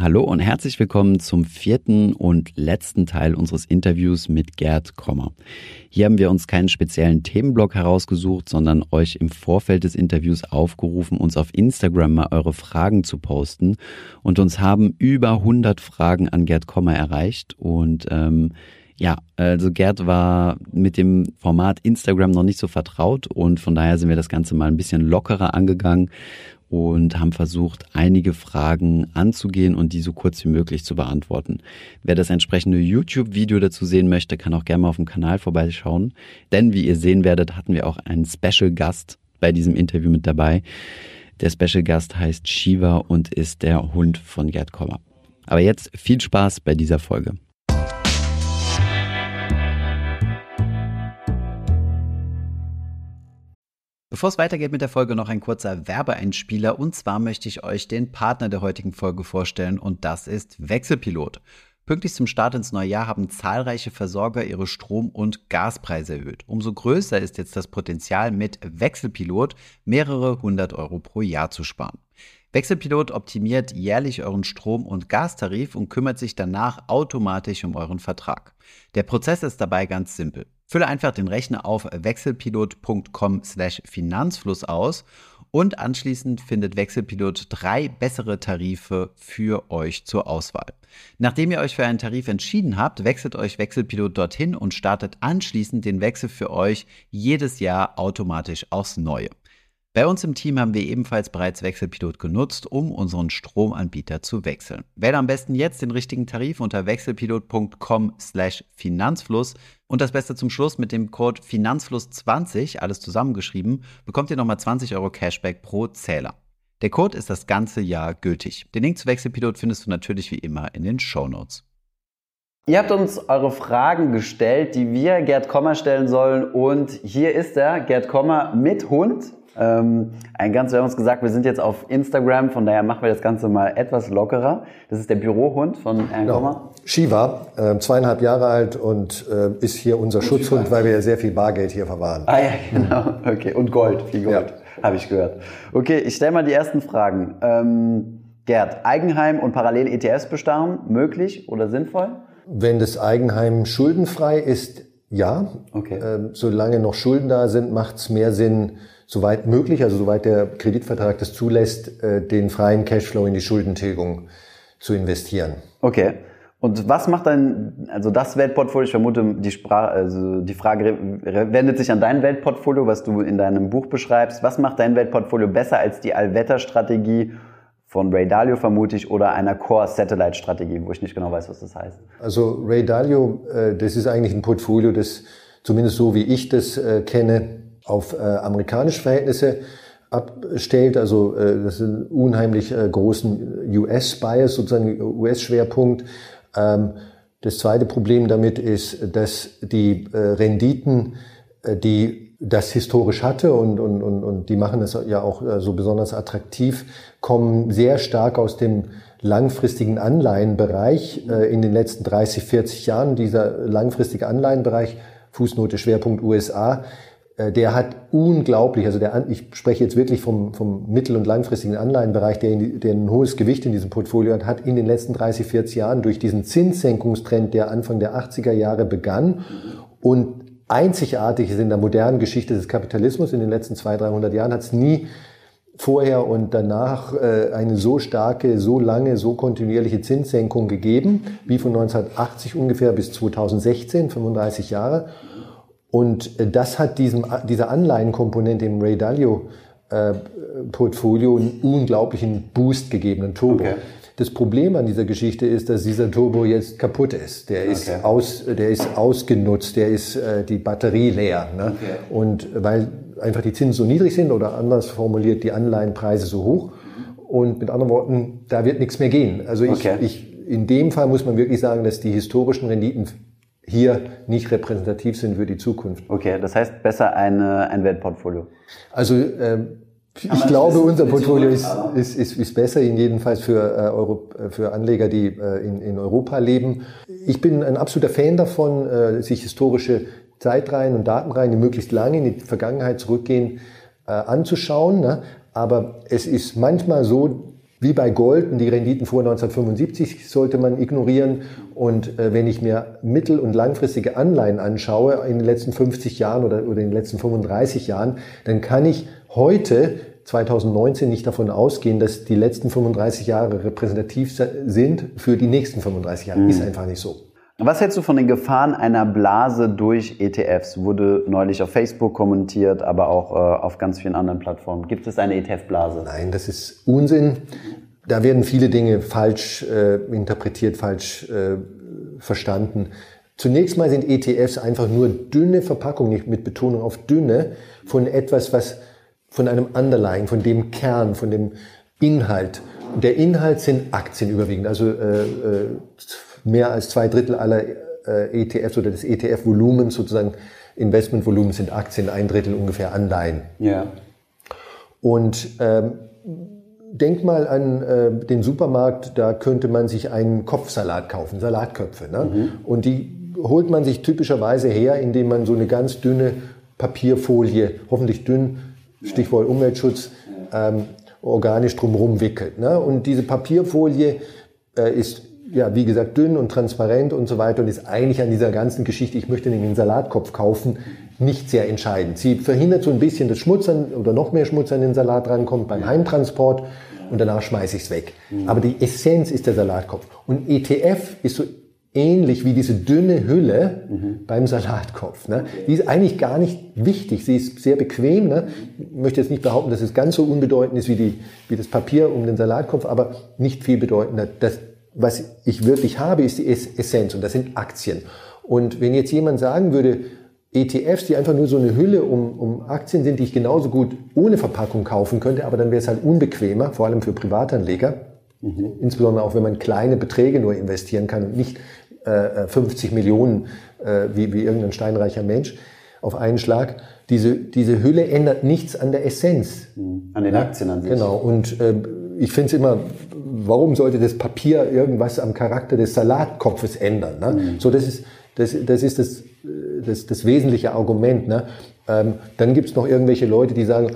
Hallo und herzlich willkommen zum vierten und letzten Teil unseres Interviews mit Gerd Kommer. Hier haben wir uns keinen speziellen Themenblock herausgesucht, sondern euch im Vorfeld des Interviews aufgerufen, uns auf Instagram mal eure Fragen zu posten. Und uns haben über 100 Fragen an Gerd Kommer erreicht. Und ähm, ja, also Gerd war mit dem Format Instagram noch nicht so vertraut und von daher sind wir das Ganze mal ein bisschen lockerer angegangen und haben versucht, einige Fragen anzugehen und die so kurz wie möglich zu beantworten. Wer das entsprechende YouTube-Video dazu sehen möchte, kann auch gerne mal auf dem Kanal vorbeischauen. Denn wie ihr sehen werdet, hatten wir auch einen Special Gast bei diesem Interview mit dabei. Der Special Gast heißt Shiva und ist der Hund von Gerd Kommer. Aber jetzt viel Spaß bei dieser Folge. Bevor es weitergeht mit der Folge, noch ein kurzer Werbeeinspieler. Und zwar möchte ich euch den Partner der heutigen Folge vorstellen und das ist Wechselpilot. Pünktlich zum Start ins neue Jahr haben zahlreiche Versorger ihre Strom- und Gaspreise erhöht. Umso größer ist jetzt das Potenzial, mit Wechselpilot mehrere hundert Euro pro Jahr zu sparen. Wechselpilot optimiert jährlich euren Strom- und Gastarif und kümmert sich danach automatisch um euren Vertrag. Der Prozess ist dabei ganz simpel. Fülle einfach den Rechner auf wechselpilot.com/finanzfluss aus und anschließend findet Wechselpilot drei bessere Tarife für euch zur Auswahl. Nachdem ihr euch für einen Tarif entschieden habt, wechselt euch Wechselpilot dorthin und startet anschließend den Wechsel für euch jedes Jahr automatisch aufs Neue. Bei uns im Team haben wir ebenfalls bereits Wechselpilot genutzt, um unseren Stromanbieter zu wechseln. Wähle am besten jetzt den richtigen Tarif unter wechselpilot.com/finanzfluss und das Beste zum Schluss mit dem Code Finanzfluss20, alles zusammengeschrieben, bekommt ihr nochmal 20 Euro Cashback pro Zähler. Der Code ist das ganze Jahr gültig. Den Link zu Wechselpilot findest du natürlich wie immer in den Show Notes. Ihr habt uns eure Fragen gestellt, die wir Gerd Kommer stellen sollen. Und hier ist er, Gerd Kommer mit Hund. Ähm, ein ganz, wir haben uns gesagt, wir sind jetzt auf Instagram, von daher machen wir das Ganze mal etwas lockerer. Das ist der Bürohund von Herrn genau. Kommer. Shiva, äh, zweieinhalb Jahre alt und äh, ist hier unser und Schutzhund, Shiva. weil wir ja sehr viel Bargeld hier verwahren. Ah ja, genau. Okay, und Gold, viel Gold, ja. habe ich gehört. Okay, ich stelle mal die ersten Fragen. Ähm, Gerd, Eigenheim und parallel ETFs bestarren, möglich oder sinnvoll? Wenn das Eigenheim schuldenfrei ist, ja. Okay. Ähm, solange noch Schulden da sind, macht es mehr Sinn, soweit möglich, also soweit der Kreditvertrag das zulässt, äh, den freien Cashflow in die Schuldentilgung zu investieren. Okay. Und was macht dann, also das Weltportfolio, ich vermute, die, Sprache, also die Frage wendet sich an dein Weltportfolio, was du in deinem Buch beschreibst. Was macht dein Weltportfolio besser als die Allwetterstrategie von Ray Dalio vermute ich oder einer Core-Satellite-Strategie, wo ich nicht genau weiß, was das heißt? Also Ray Dalio, äh, das ist eigentlich ein Portfolio, das zumindest so wie ich das äh, kenne, auf äh, amerikanische Verhältnisse abstellt. Also äh, das ist ein unheimlich äh, großen US-Bias, sozusagen US-Schwerpunkt. Ähm, das zweite Problem damit ist, dass die äh, Renditen, äh, die das historisch hatte und, und, und, und die machen es ja auch äh, so besonders attraktiv, kommen sehr stark aus dem langfristigen Anleihenbereich äh, in den letzten 30, 40 Jahren. Dieser langfristige Anleihenbereich, Fußnote Schwerpunkt USA, der hat unglaublich, also der, ich spreche jetzt wirklich vom, vom mittel- und langfristigen Anleihenbereich, der, der ein hohes Gewicht in diesem Portfolio hat, hat in den letzten 30, 40 Jahren durch diesen Zinssenkungstrend, der Anfang der 80er Jahre begann und einzigartig ist in der modernen Geschichte des Kapitalismus in den letzten 200, 300 Jahren, hat es nie vorher und danach äh, eine so starke, so lange, so kontinuierliche Zinssenkung gegeben, wie von 1980 ungefähr bis 2016, 35 Jahre. Und äh, das hat diesem, dieser Anleihenkomponente im Ray Dalio äh, Portfolio einen unglaublichen Boost gegeben, einen Turbo. Okay. Das Problem an dieser Geschichte ist, dass dieser Turbo jetzt kaputt ist. Der ist, okay. aus, der ist ausgenutzt, der ist äh, die Batterie leer. Ne? Okay. Und weil einfach die Zinsen so niedrig sind oder anders formuliert die Anleihenpreise so hoch. Und mit anderen Worten, da wird nichts mehr gehen. Also ich, ich, in dem Fall muss man wirklich sagen, dass die historischen Renditen hier nicht repräsentativ sind für die Zukunft. Okay, das heißt besser eine, ein Weltportfolio. Also ähm, ich glaube, unser Portfolio ist, ist, ist, ist besser, in jedem Fall für, äh, Euro, für Anleger, die äh, in, in Europa leben. Ich bin ein absoluter Fan davon, äh, sich historische Zeitreihen und Datenreihen, die möglichst lange in die Vergangenheit zurückgehen, äh, anzuschauen. Ne? Aber es ist manchmal so, wie bei Gold und die Renditen vor 1975 sollte man ignorieren. Und äh, wenn ich mir mittel- und langfristige Anleihen anschaue in den letzten 50 Jahren oder, oder in den letzten 35 Jahren, dann kann ich heute 2019 nicht davon ausgehen, dass die letzten 35 Jahre repräsentativ sind für die nächsten 35 Jahre. Mhm. Ist einfach nicht so. Was hältst du von den Gefahren einer Blase durch ETFs? Wurde neulich auf Facebook kommentiert, aber auch äh, auf ganz vielen anderen Plattformen. Gibt es eine ETF-Blase? Nein, das ist Unsinn. Da werden viele Dinge falsch äh, interpretiert, falsch äh, verstanden. Zunächst mal sind ETFs einfach nur dünne Verpackungen, nicht mit Betonung auf dünne, von etwas, was von einem Underlying, von dem Kern, von dem Inhalt. Der Inhalt sind Aktien überwiegend. Also äh, äh, mehr als zwei Drittel aller äh, ETFs oder des ETF-Volumens sozusagen Investmentvolumen sind Aktien, ein Drittel ungefähr Anleihen. Ja. Und ähm, denk mal an äh, den Supermarkt, da könnte man sich einen Kopfsalat kaufen, Salatköpfe. Ne? Mhm. Und die holt man sich typischerweise her, indem man so eine ganz dünne Papierfolie, hoffentlich dünn, Stichwort Umweltschutz, ähm, organisch drumherum wickelt. Ne? Und diese Papierfolie äh, ist ja, wie gesagt, dünn und transparent und so weiter und ist eigentlich an dieser ganzen Geschichte, ich möchte den Salatkopf kaufen, nicht sehr entscheidend. Sie verhindert so ein bisschen, dass Schmutz an, oder noch mehr Schmutz an den Salat rankommt beim Heimtransport und danach schmeiße ich es weg. Mhm. Aber die Essenz ist der Salatkopf. Und ETF ist so ähnlich wie diese dünne Hülle mhm. beim Salatkopf. Ne? Die ist eigentlich gar nicht wichtig. Sie ist sehr bequem. Ne? Ich möchte jetzt nicht behaupten, dass es ganz so unbedeutend ist wie, die, wie das Papier um den Salatkopf, aber nicht viel bedeutender. Das, was ich wirklich habe, ist die Essenz und das sind Aktien. Und wenn jetzt jemand sagen würde, ETFs, die einfach nur so eine Hülle um, um Aktien sind, die ich genauso gut ohne Verpackung kaufen könnte, aber dann wäre es halt unbequemer, vor allem für Privatanleger. Mhm. Insbesondere auch, wenn man kleine Beträge nur investieren kann und nicht äh, 50 Millionen äh, wie, wie irgendein steinreicher Mensch auf einen Schlag. Diese, diese Hülle ändert nichts an der Essenz. Mhm. An den Aktien an sich. Genau. Und äh, ich finde es immer, warum sollte das Papier irgendwas am Charakter des Salatkopfes ändern? Ne? Mhm. So, das ist das, das, ist das, das, das wesentliche Argument. Ne? Ähm, dann gibt es noch irgendwelche Leute, die sagen,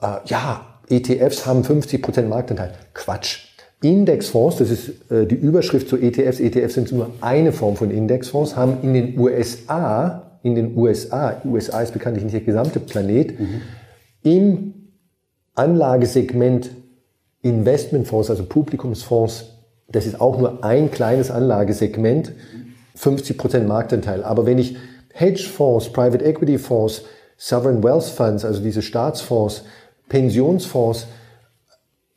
äh, ja, ETFs haben 50% Marktanteil. Quatsch. Indexfonds, das ist äh, die Überschrift zu ETFs, ETFs sind nur eine Form von Indexfonds, haben in den USA, in den USA, USA ist bekanntlich nicht der gesamte Planet, mhm. im Anlagesegment Investmentfonds, also Publikumsfonds, das ist auch nur ein kleines Anlagesegment, 50% Marktanteil. Aber wenn ich Hedgefonds, Private Equity Fonds, Sovereign Wealth Funds, also diese Staatsfonds, Pensionsfonds,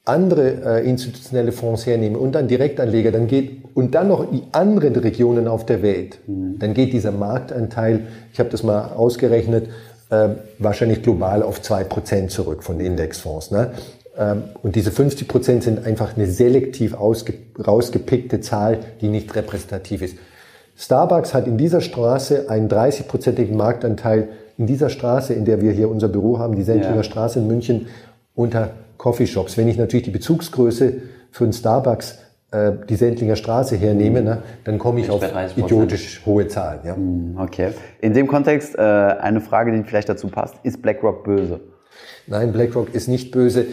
andere äh, institutionelle Fonds hernehme und dann Direktanleger, dann geht und dann noch die anderen Regionen auf der Welt, mhm. dann geht dieser Marktanteil, ich habe das mal ausgerechnet, äh, wahrscheinlich global auf zwei Prozent zurück von Indexfonds. Ne? Ähm, und diese 50 Prozent sind einfach eine selektiv rausgepickte Zahl, die nicht repräsentativ ist. Starbucks hat in dieser Straße einen 30-prozentigen Marktanteil in dieser Straße, in der wir hier unser Büro haben, die Sendlinger ja. Straße in München, unter Coffeeshops. Wenn ich natürlich die Bezugsgröße für einen Starbucks äh, die Sendlinger Straße hernehme, mhm. ne, dann komme ich auf idiotisch hohe Zahlen. Ja. Mhm, okay. In dem Kontext äh, eine Frage, die vielleicht dazu passt. Ist BlackRock böse? Nein, BlackRock ist nicht böse.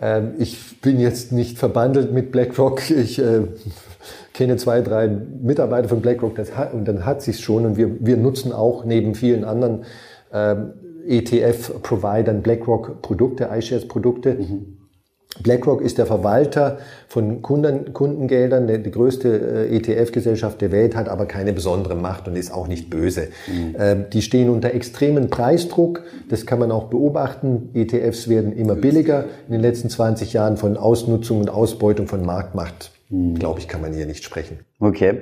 Ähm, ich bin jetzt nicht verbandelt mit BlackRock. Ich äh, kenne zwei, drei Mitarbeiter von BlackRock hat, und dann hat sich's schon. Und wir, wir nutzen auch neben vielen anderen ähm, ETF-Providern BlackRock-Produkte, iShares-Produkte. Mhm. BlackRock ist der Verwalter von Kunden, Kundengeldern, der, die größte äh, ETF-Gesellschaft der Welt, hat aber keine besondere Macht und ist auch nicht böse. Mhm. Ähm, die stehen unter extremen Preisdruck, das kann man auch beobachten. ETFs werden immer billiger. In den letzten 20 Jahren von Ausnutzung und Ausbeutung von Marktmacht, mhm. glaube ich, kann man hier nicht sprechen. Okay.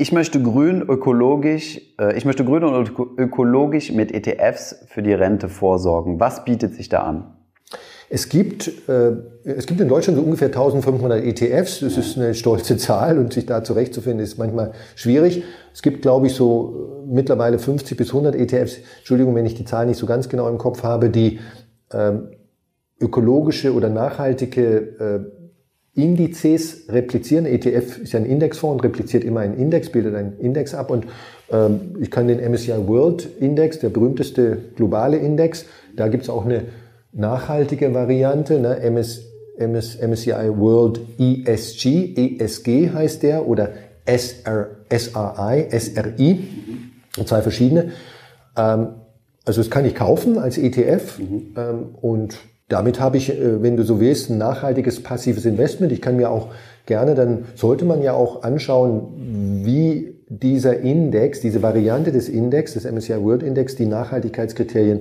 Ich möchte grün ökologisch, äh, ich möchte grün und ökologisch mit ETFs für die Rente vorsorgen. Was bietet sich da an? Es gibt, äh, es gibt in Deutschland so ungefähr 1500 ETFs. Das ist eine stolze Zahl und sich da zurechtzufinden ist manchmal schwierig. Es gibt, glaube ich, so äh, mittlerweile 50 bis 100 ETFs. Entschuldigung, wenn ich die Zahl nicht so ganz genau im Kopf habe, die ähm, ökologische oder nachhaltige äh, Indizes replizieren. ETF ist ja ein Indexfonds und repliziert immer einen Index, bildet einen Index ab und ähm, ich kann den MSCI World Index, der berühmteste globale Index, da gibt es auch eine nachhaltige Variante, ne? MS, MS, MSCI World ESG, ESG heißt der, oder SR, SRI, SRI, zwei verschiedene. Ähm, also das kann ich kaufen als ETF mhm. ähm, und damit habe ich, äh, wenn du so willst, ein nachhaltiges passives Investment. Ich kann mir auch gerne, dann sollte man ja auch anschauen, wie dieser Index, diese Variante des Index, des MSCI World Index, die Nachhaltigkeitskriterien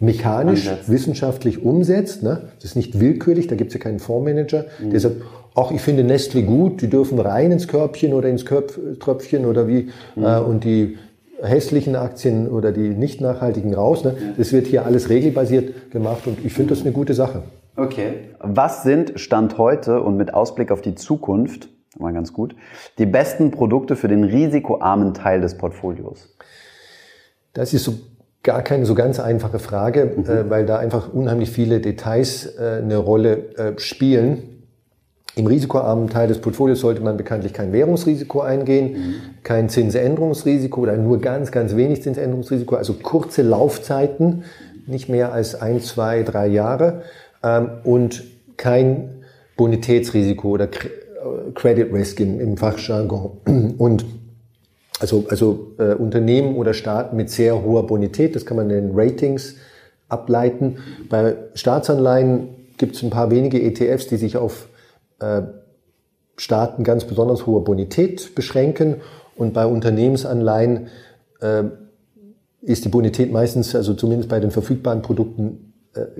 mechanisch, Ansetzt. wissenschaftlich umsetzt. Ne? Das ist nicht willkürlich, da gibt es ja keinen Fondsmanager, mhm. der sagt, ach, ich finde Nestle gut, die dürfen rein ins Körbchen oder ins Köpf, Tröpfchen oder wie, mhm. äh, und die hässlichen Aktien oder die nicht nachhaltigen raus. Ne? Das wird hier alles regelbasiert gemacht und ich finde das eine gute Sache. Okay. Was sind Stand heute und mit Ausblick auf die Zukunft, mal ganz gut, die besten Produkte für den risikoarmen Teil des Portfolios? Das ist so gar keine so ganz einfache Frage, mhm. äh, weil da einfach unheimlich viele Details äh, eine Rolle äh, spielen. Im risikoarmen Teil des Portfolios sollte man bekanntlich kein Währungsrisiko eingehen, mhm. kein Zinsänderungsrisiko oder nur ganz, ganz wenig Zinsänderungsrisiko, also kurze Laufzeiten, nicht mehr als ein, zwei, drei Jahre ähm, und kein Bonitätsrisiko oder Credit Risk im, im Fachjargon. Und also, also äh, Unternehmen oder Staaten mit sehr hoher Bonität, das kann man in den Ratings ableiten. Bei Staatsanleihen gibt es ein paar wenige ETFs, die sich auf äh, Staaten ganz besonders hohe Bonität beschränken und bei Unternehmensanleihen äh, ist die Bonität meistens, also zumindest bei den verfügbaren Produkten,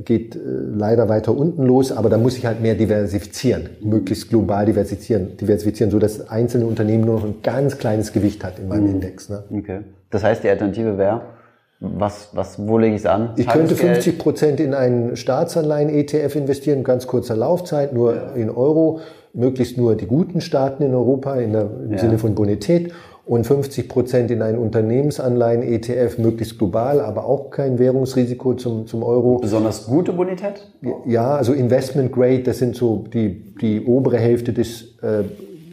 geht äh, leider weiter unten los, aber da muss ich halt mehr diversifizieren, möglichst global diversifizieren, diversifizieren, so dass einzelne Unternehmen nur noch ein ganz kleines Gewicht hat in meinem mhm. Index. Ne? Okay. Das heißt, die Alternative wäre? Was, was, wo lege ich es an? Ich könnte 50 Prozent in einen Staatsanleihen-ETF investieren, ganz kurzer Laufzeit, nur ja. in Euro, möglichst nur die guten Staaten in Europa in der, im ja. Sinne von Bonität und 50 Prozent in einen Unternehmensanleihen-ETF, möglichst global, aber auch kein Währungsrisiko zum, zum Euro. Besonders gute Bonität? Ja, also Investment Grade, das sind so die, die obere Hälfte des, äh,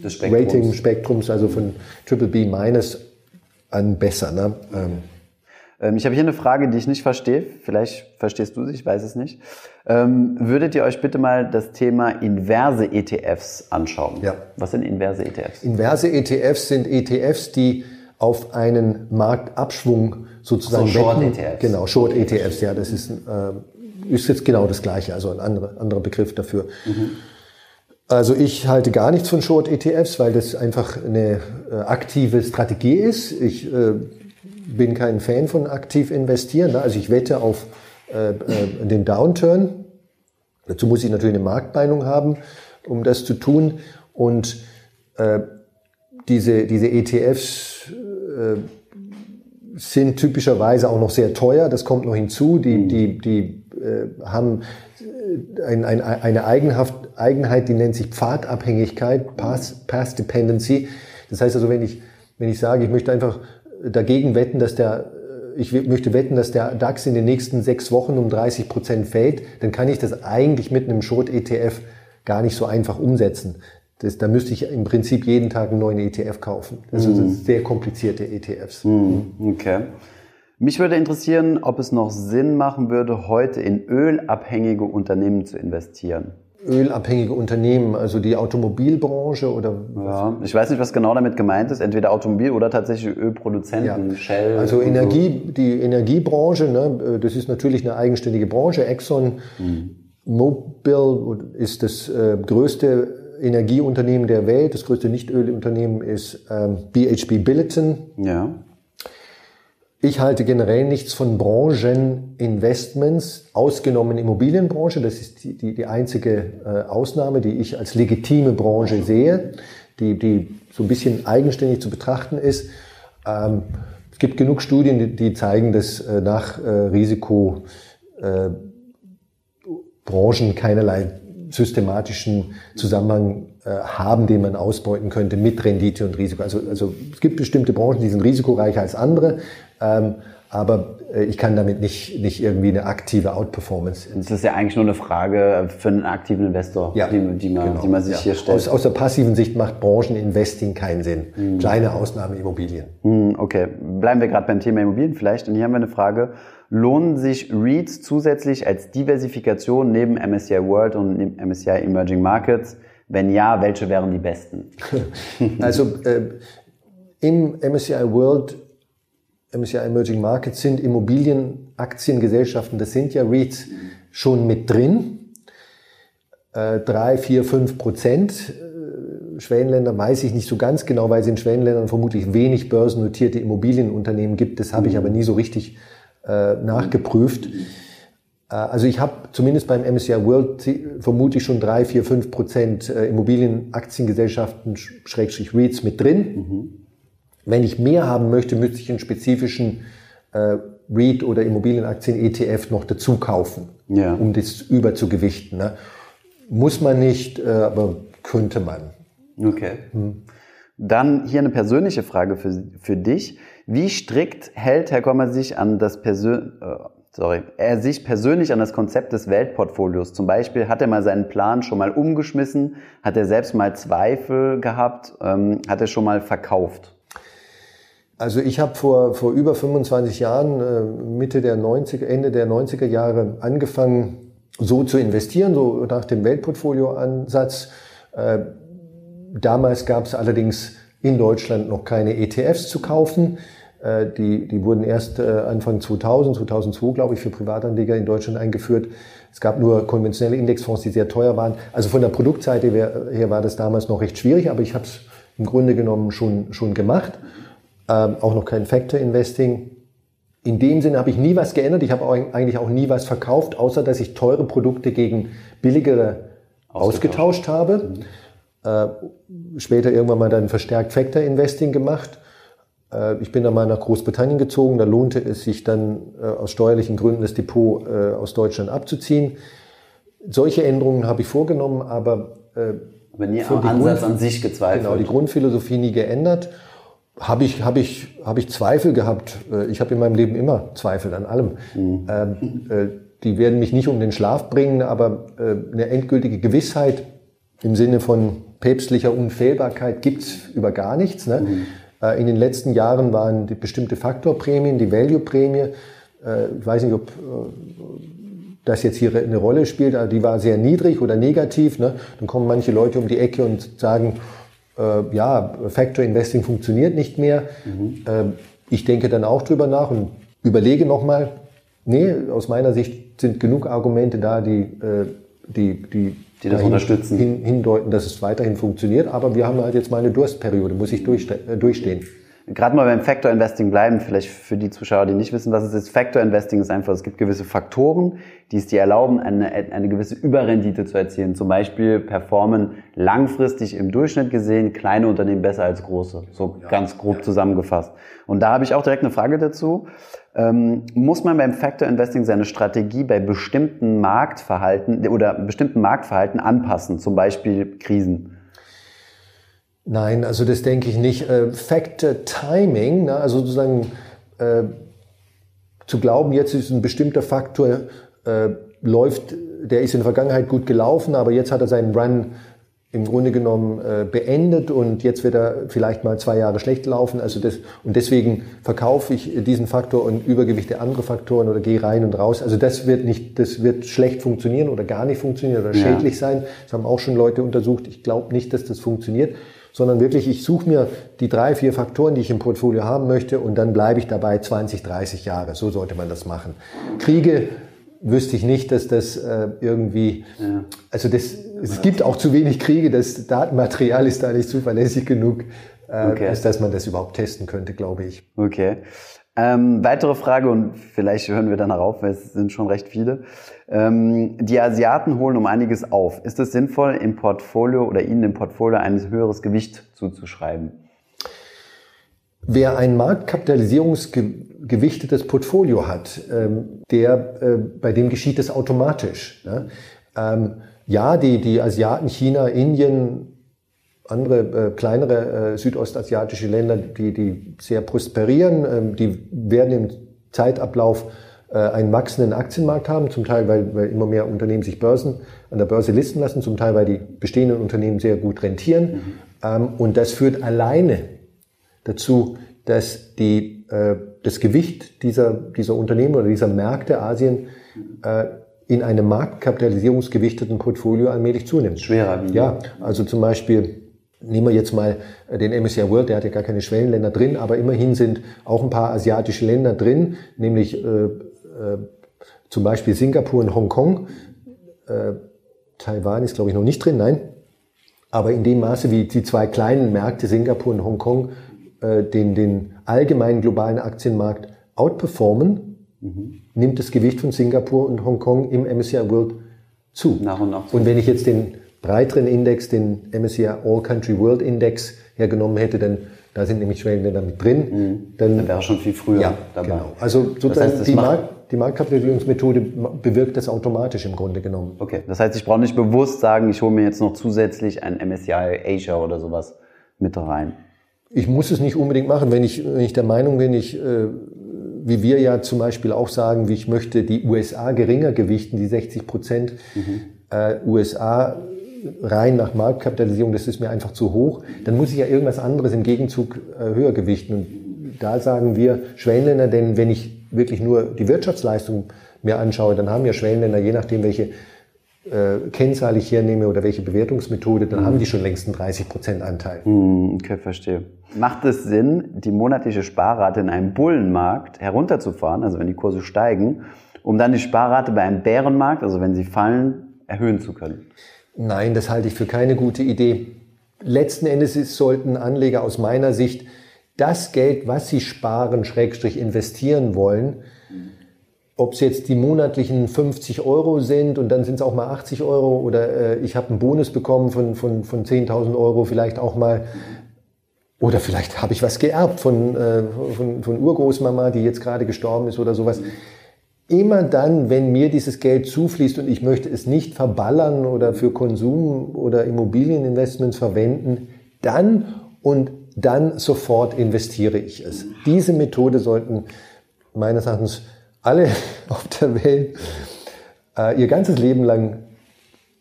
des Spektrums. Rating-Spektrums, also von Triple B minus an besser. Ne? Ähm, ich habe hier eine Frage, die ich nicht verstehe. Vielleicht verstehst du sie, ich weiß es nicht. Ähm, würdet ihr euch bitte mal das Thema inverse ETFs anschauen? Ja. Was sind inverse ETFs? Inverse ETFs sind ETFs, die auf einen Marktabschwung sozusagen so, Short ETFs. Genau, Short ETFs, ja, das ist, äh, ist jetzt genau das Gleiche, also ein anderer, anderer Begriff dafür. Mhm. Also ich halte gar nichts von Short ETFs, weil das einfach eine äh, aktive Strategie ist. Ich äh, bin kein Fan von aktiv investieren. Ne? Also ich wette auf äh, äh, den Downturn. Dazu muss ich natürlich eine Marktmeinung haben, um das zu tun. Und äh, diese, diese ETFs äh, sind typischerweise auch noch sehr teuer. Das kommt noch hinzu. Die, mhm. die, die äh, haben ein, ein, eine Eigenhaft, Eigenheit, die nennt sich Pfadabhängigkeit, Path, Path Dependency. Das heißt also, wenn ich, wenn ich sage, ich möchte einfach dagegen wetten, dass der ich möchte wetten, dass der DAX in den nächsten sechs Wochen um 30 Prozent fällt, dann kann ich das eigentlich mit einem Short-ETF gar nicht so einfach umsetzen. Das, da müsste ich im Prinzip jeden Tag einen neuen ETF kaufen. Also das sind sehr komplizierte ETFs. Mhm. Okay. Mich würde interessieren, ob es noch Sinn machen würde, heute in ölabhängige Unternehmen zu investieren ölabhängige Unternehmen, also die Automobilbranche oder? Ja, ich weiß nicht, was genau damit gemeint ist. Entweder Automobil oder tatsächlich Ölproduzenten, ja. Shell. Also Energie, so. die Energiebranche, ne, das ist natürlich eine eigenständige Branche. Exxon mhm. Mobil ist das äh, größte Energieunternehmen der Welt. Das größte Nicht-Ölunternehmen ist ähm, BHP Billiton. Ja. Ich halte generell nichts von Brancheninvestments, ausgenommen Immobilienbranche. Das ist die, die, die einzige äh, Ausnahme, die ich als legitime Branche sehe, die, die so ein bisschen eigenständig zu betrachten ist. Ähm, es gibt genug Studien, die, zeigen, dass äh, nach äh, Risiko Branchen keinerlei systematischen Zusammenhang haben, den man ausbeuten könnte mit Rendite und Risiko. Also, also es gibt bestimmte Branchen, die sind risikoreicher als andere. Ähm, aber äh, ich kann damit nicht, nicht irgendwie eine aktive Outperformance. Das ist ja eigentlich nur eine Frage für einen aktiven Investor, ja, die, die, man, genau, die man sich ja. hier stellt. Aus, aus der passiven Sicht macht Brancheninvesting keinen Sinn. Mhm. Kleine Ausnahme Immobilien. Mhm, okay, bleiben wir gerade beim Thema Immobilien vielleicht. Und hier haben wir eine Frage lohnen sich REITs zusätzlich als Diversifikation neben MSCI World und MSCI Emerging Markets? Wenn ja, welche wären die besten? Also äh, im MSCI World, MSCI Emerging Markets sind Immobilienaktiengesellschaften, das sind ja REITs, schon mit drin. Äh, drei, vier, fünf Prozent. Äh, Schwellenländer weiß ich nicht so ganz genau, weil es in Schwellenländern vermutlich wenig börsennotierte Immobilienunternehmen gibt. Das habe ich aber nie so richtig äh, nachgeprüft. Äh, also ich habe zumindest beim MSCI World vermutlich schon drei, vier, fünf Prozent äh, Immobilienaktiengesellschaften, Schrägstrich REITs mit drin. Mhm. Wenn ich mehr haben möchte, müsste ich einen spezifischen äh, REIT oder Immobilienaktien-ETF noch dazu kaufen, ja. um das überzugewichten. Ne? Muss man nicht, äh, aber könnte man. Okay. Hm. Dann hier eine persönliche Frage für, für dich. Wie strikt hält Herr Kommer sich an das Persön äh, sorry, er sich persönlich an das Konzept des Weltportfolios? Zum Beispiel hat er mal seinen Plan schon mal umgeschmissen? Hat er selbst mal Zweifel gehabt? Ähm, hat er schon mal verkauft? Also ich habe vor, vor über 25 Jahren, äh, Mitte der 90er, Ende der 90er Jahre angefangen, so zu investieren, so nach dem Weltportfolio-Ansatz. Äh, damals gab es allerdings in Deutschland noch keine ETFs zu kaufen. Äh, die, die wurden erst Anfang 2000, 2002, glaube ich, für Privatanleger in Deutschland eingeführt. Es gab nur konventionelle Indexfonds, die sehr teuer waren. Also von der Produktseite her war das damals noch recht schwierig, aber ich habe es im Grunde genommen schon, schon gemacht ähm, auch noch kein Factor Investing. In dem Sinne habe ich nie was geändert. Ich habe eigentlich auch nie was verkauft, außer dass ich teure Produkte gegen billigere ausgetauscht, ausgetauscht habe. Mhm. Äh, später irgendwann mal dann verstärkt Factor Investing gemacht. Äh, ich bin dann mal nach Großbritannien gezogen. Da lohnte es sich dann äh, aus steuerlichen Gründen das Depot äh, aus Deutschland abzuziehen. Solche Änderungen habe ich vorgenommen, aber äh, aber nie am Ansatz Grund, an sich gezweifelt. Genau, die Grundphilosophie nie geändert habe ich, hab ich, hab ich Zweifel gehabt. Äh, ich habe in meinem Leben immer Zweifel an allem. Mhm. Ähm, äh, die werden mich nicht um den Schlaf bringen, aber äh, eine endgültige Gewissheit im Sinne von päpstlicher Unfehlbarkeit gibt's über gar nichts. Ne? Mhm. Äh, in den letzten Jahren waren die bestimmte Faktorprämien, die Value-Prämie, äh, ich weiß nicht, ob äh, das jetzt hier eine Rolle spielt, aber die war sehr niedrig oder negativ. Ne? Dann kommen manche Leute um die Ecke und sagen, äh, ja, Factor Investing funktioniert nicht mehr. Mhm. Äh, ich denke dann auch drüber nach und überlege nochmal, nee, aus meiner Sicht sind genug Argumente da, die, äh, die, die, die das unterstützen. Hin, hindeuten, dass es weiterhin funktioniert. Aber wir haben halt jetzt mal eine Durstperiode, muss ich äh, durchstehen gerade mal beim Factor Investing bleiben, vielleicht für die Zuschauer, die nicht wissen, was es ist. Factor Investing ist einfach, es gibt gewisse Faktoren, die es dir erlauben, eine, eine gewisse Überrendite zu erzielen. Zum Beispiel performen langfristig im Durchschnitt gesehen kleine Unternehmen besser als große. So ja, ganz grob ja. zusammengefasst. Und da habe ich auch direkt eine Frage dazu. Ähm, muss man beim Factor Investing seine Strategie bei bestimmten Marktverhalten oder bestimmten Marktverhalten anpassen, zum Beispiel Krisen? Nein, also das denke ich nicht. Äh, Factor Timing, ne, also sozusagen äh, zu glauben, jetzt ist ein bestimmter Faktor, äh, läuft, der ist in der Vergangenheit gut gelaufen, aber jetzt hat er seinen Run im Grunde genommen äh, beendet und jetzt wird er vielleicht mal zwei Jahre schlecht laufen. Also das, und deswegen verkaufe ich diesen Faktor und übergewichte andere Faktoren oder gehe rein und raus. Also das wird nicht, das wird schlecht funktionieren oder gar nicht funktionieren oder schädlich ja. sein. Das haben auch schon Leute untersucht. Ich glaube nicht, dass das funktioniert sondern wirklich, ich suche mir die drei, vier Faktoren, die ich im Portfolio haben möchte und dann bleibe ich dabei 20, 30 Jahre. So sollte man das machen. Kriege wüsste ich nicht, dass das äh, irgendwie, ja. also das, es gibt auch zu wenig Kriege, das Datenmaterial ist da nicht zuverlässig genug, äh, okay. als dass man das überhaupt testen könnte, glaube ich. Okay. Ähm, weitere Frage und vielleicht hören wir danach auf, weil es sind schon recht viele. Ähm, die Asiaten holen um einiges auf. Ist es sinnvoll, im Portfolio oder ihnen im Portfolio ein höheres Gewicht zuzuschreiben? Wer ein marktkapitalisierungsgewichtetes Portfolio hat, ähm, der, äh, bei dem geschieht es automatisch. Ne? Ähm, ja, die, die Asiaten, China, Indien, andere äh, kleinere äh, südostasiatische Länder, die, die sehr prosperieren, ähm, die werden im Zeitablauf äh, einen wachsenden Aktienmarkt haben, zum Teil, weil, weil immer mehr Unternehmen sich Börsen an der Börse listen lassen, zum Teil, weil die bestehenden Unternehmen sehr gut rentieren. Mhm. Ähm, und das führt alleine dazu, dass die, äh, das Gewicht dieser, dieser Unternehmen oder dieser Märkte Asien äh, in einem marktkapitalisierungsgewichteten Portfolio allmählich zunimmt. Schwerer wie. Ja, also zum Beispiel nehmen wir jetzt mal den MSCI World, der hat ja gar keine Schwellenländer drin, aber immerhin sind auch ein paar asiatische Länder drin, nämlich äh, äh, zum Beispiel Singapur und Hongkong. Äh, Taiwan ist, glaube ich, noch nicht drin, nein. Aber in dem Maße, wie die zwei kleinen Märkte, Singapur und Hongkong, äh, den, den allgemeinen globalen Aktienmarkt outperformen, mhm. nimmt das Gewicht von Singapur und Hongkong im MSCI World zu. Nach und nach. Und wenn ich jetzt den breiteren Index, den MSCI All Country World Index hergenommen hätte, dann da sind nämlich Schwellenländer mit drin. Mhm. Dann, dann wäre schon viel früher ja, dabei. Genau. Also das heißt, die, Markt, die Marktkapitalisierungsmethode bewirkt das automatisch im Grunde genommen. Okay, das heißt, ich brauche nicht bewusst sagen, ich hole mir jetzt noch zusätzlich ein MSCI Asia oder sowas mit rein. Ich muss es nicht unbedingt machen, wenn ich, wenn ich der Meinung bin, ich, äh, wie wir ja zum Beispiel auch sagen, wie ich möchte die USA geringer gewichten, die 60 Prozent mhm. äh, USA rein nach Marktkapitalisierung, das ist mir einfach zu hoch, dann muss ich ja irgendwas anderes im Gegenzug äh, höher gewichten. Und da sagen wir Schwellenländer, denn wenn ich wirklich nur die Wirtschaftsleistung mir anschaue, dann haben ja Schwellenländer, je nachdem welche äh, Kennzahl ich hernehme oder welche Bewertungsmethode, dann mhm. haben die schon längst einen 30 Prozent Anteil. Mhm, okay, verstehe. Macht es Sinn, die monatliche Sparrate in einem Bullenmarkt herunterzufahren, also wenn die Kurse steigen, um dann die Sparrate bei einem Bärenmarkt, also wenn sie fallen, erhöhen zu können? Nein, das halte ich für keine gute Idee. Letzten Endes sollten Anleger aus meiner Sicht das Geld, was sie sparen, schrägstrich investieren wollen, ob es jetzt die monatlichen 50 Euro sind und dann sind es auch mal 80 Euro oder äh, ich habe einen Bonus bekommen von, von, von 10.000 Euro, vielleicht auch mal, oder vielleicht habe ich was geerbt von, äh, von, von Urgroßmama, die jetzt gerade gestorben ist oder sowas. Immer dann, wenn mir dieses Geld zufließt und ich möchte es nicht verballern oder für Konsum oder Immobilieninvestments verwenden, dann und dann sofort investiere ich es. Diese Methode sollten meines Erachtens alle auf der Welt äh, ihr ganzes Leben lang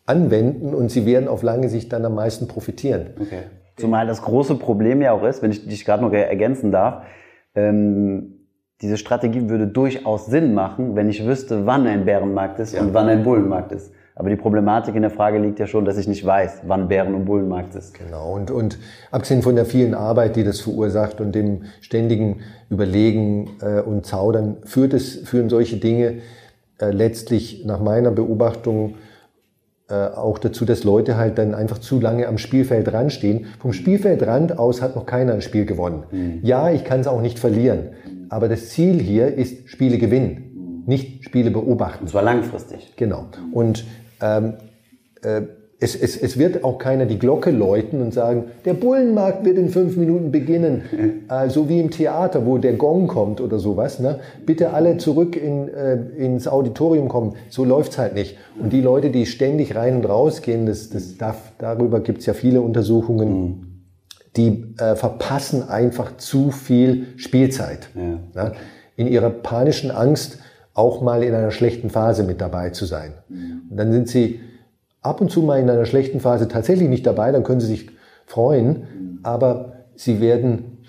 anwenden und sie werden auf lange Sicht dann am meisten profitieren. Okay. Zumal das große Problem ja auch ist, wenn ich dich gerade noch ergänzen darf, ähm, diese Strategie würde durchaus Sinn machen, wenn ich wüsste, wann ein Bärenmarkt ist ja. und wann ein Bullenmarkt ist. Aber die Problematik in der Frage liegt ja schon, dass ich nicht weiß, wann Bären- und Bullenmarkt ist. Genau. Und, und abgesehen von der vielen Arbeit, die das verursacht und dem ständigen Überlegen äh, und Zaudern, führt es, führen solche Dinge äh, letztlich nach meiner Beobachtung äh, auch dazu, dass Leute halt dann einfach zu lange am Spielfeldrand stehen. Vom Spielfeldrand aus hat noch keiner ein Spiel gewonnen. Mhm. Ja, ich kann es auch nicht verlieren. Aber das Ziel hier ist Spiele gewinnen, nicht Spiele beobachten. Und zwar langfristig. Genau. Und ähm, äh, es, es, es wird auch keiner die Glocke läuten und sagen, der Bullenmarkt wird in fünf Minuten beginnen, äh, so wie im Theater, wo der Gong kommt oder sowas. Ne? Bitte alle zurück in, äh, ins Auditorium kommen. So läuft's halt nicht. Und die Leute, die ständig rein und raus gehen, das, das darf, darüber gibt's ja viele Untersuchungen. Mhm die äh, verpassen einfach zu viel Spielzeit. Ja. Ja? In ihrer panischen Angst auch mal in einer schlechten Phase mit dabei zu sein. Mhm. Und dann sind sie ab und zu mal in einer schlechten Phase tatsächlich nicht dabei, dann können sie sich freuen, mhm. aber sie werden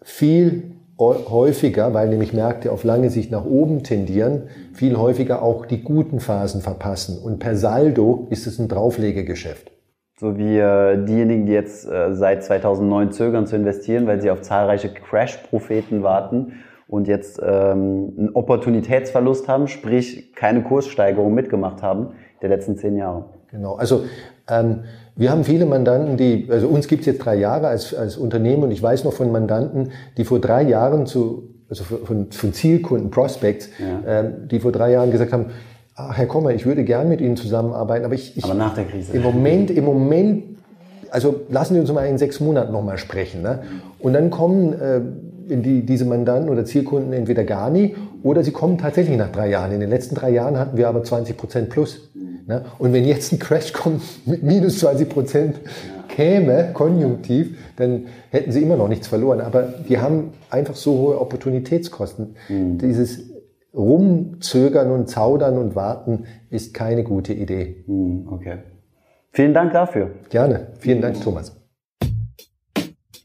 viel häufiger, weil nämlich Märkte auf lange Sicht nach oben tendieren, viel häufiger auch die guten Phasen verpassen. Und per Saldo ist es ein Drauflegegeschäft. So wie äh, diejenigen, die jetzt äh, seit 2009 zögern zu investieren, weil sie auf zahlreiche Crash-Propheten warten und jetzt ähm, einen Opportunitätsverlust haben, sprich keine Kurssteigerung mitgemacht haben der letzten zehn Jahre. Genau, also ähm, wir haben viele Mandanten, die, also uns gibt es jetzt drei Jahre als, als Unternehmen und ich weiß noch von Mandanten, die vor drei Jahren zu, also von, von Zielkunden, Prospects, ja. ähm, die vor drei Jahren gesagt haben, ach, Herr Kommer, ich würde gern mit Ihnen zusammenarbeiten, aber ich, ich aber nach der Krise. Im Moment, im Moment, also lassen Sie uns mal in sechs Monaten nochmal sprechen. Ne? Und dann kommen äh, die, diese Mandanten oder Zielkunden entweder gar nie oder sie kommen tatsächlich nach drei Jahren. In den letzten drei Jahren hatten wir aber 20 Prozent plus. Ne? Und wenn jetzt ein Crash kommt mit minus 20 Prozent käme, konjunktiv, dann hätten sie immer noch nichts verloren. Aber die haben einfach so hohe Opportunitätskosten. Mhm. Dieses rumzögern und zaudern und warten ist keine gute Idee. Hm, okay. Vielen Dank dafür. Gerne. Vielen Dank, Thomas.